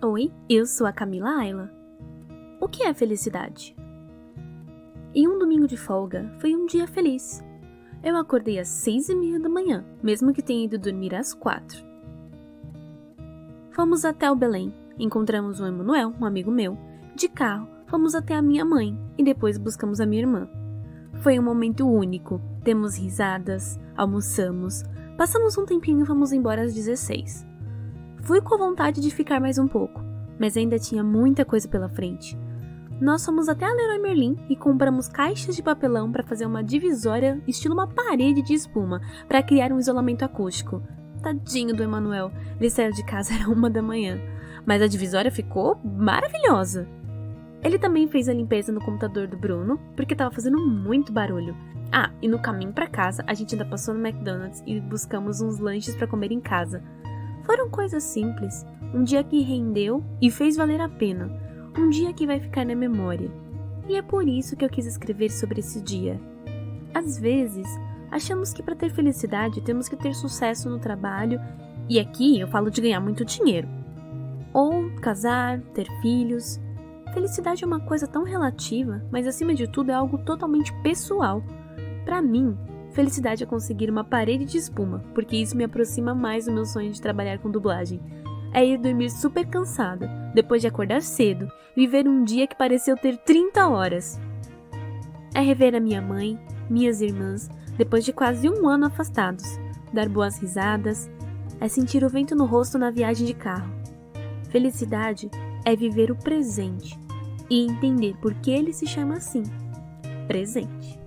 Oi, eu sou a Camila Ayla. O que é felicidade? Em um domingo de folga, foi um dia feliz. Eu acordei às seis e meia da manhã, mesmo que tenha ido dormir às quatro. Fomos até o Belém, encontramos o Emanuel, um amigo meu. De carro, fomos até a minha mãe e depois buscamos a minha irmã. Foi um momento único. Temos risadas, almoçamos, passamos um tempinho e fomos embora às 16. Fui com vontade de ficar mais um pouco, mas ainda tinha muita coisa pela frente. Nós fomos até a Leroy Merlin e compramos caixas de papelão para fazer uma divisória estilo uma parede de espuma para criar um isolamento acústico. Tadinho do Emanuel, ele saiu de casa era uma da manhã, mas a divisória ficou maravilhosa. Ele também fez a limpeza no computador do Bruno, porque estava fazendo muito barulho. Ah, e no caminho para casa, a gente ainda passou no McDonald's e buscamos uns lanches para comer em casa. Foram coisas simples, um dia que rendeu e fez valer a pena, um dia que vai ficar na memória. E é por isso que eu quis escrever sobre esse dia. Às vezes, achamos que para ter felicidade temos que ter sucesso no trabalho, e aqui eu falo de ganhar muito dinheiro. Ou casar, ter filhos. Felicidade é uma coisa tão relativa, mas acima de tudo é algo totalmente pessoal. Para mim, Felicidade é conseguir uma parede de espuma, porque isso me aproxima mais do meu sonho de trabalhar com dublagem. É ir dormir super cansada, depois de acordar cedo, viver um dia que pareceu ter 30 horas. É rever a minha mãe, minhas irmãs, depois de quase um ano afastados, dar boas risadas, é sentir o vento no rosto na viagem de carro. Felicidade é viver o presente e entender por que ele se chama assim presente.